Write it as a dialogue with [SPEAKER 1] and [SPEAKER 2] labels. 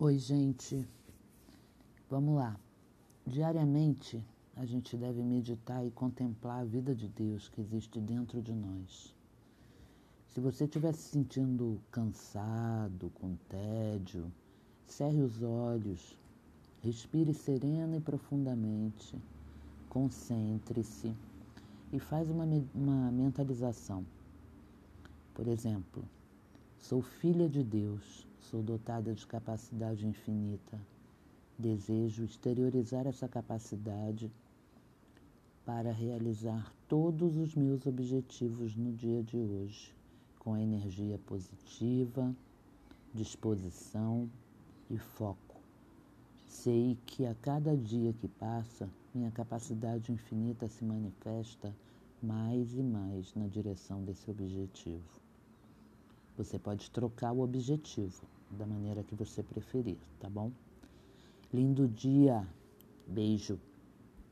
[SPEAKER 1] Oi, gente. Vamos lá. Diariamente, a gente deve meditar e contemplar a vida de Deus que existe dentro de nós. Se você estiver se sentindo cansado, com tédio, cerre os olhos, respire serena e profundamente, concentre-se e faz uma, uma mentalização. Por exemplo, sou filha de Deus Sou dotada de capacidade infinita. Desejo exteriorizar essa capacidade para realizar todos os meus objetivos no dia de hoje, com energia positiva, disposição e foco. Sei que a cada dia que passa, minha capacidade infinita se manifesta mais e mais na direção desse objetivo. Você pode trocar o objetivo, da maneira que você preferir, tá bom? Lindo dia. Beijo.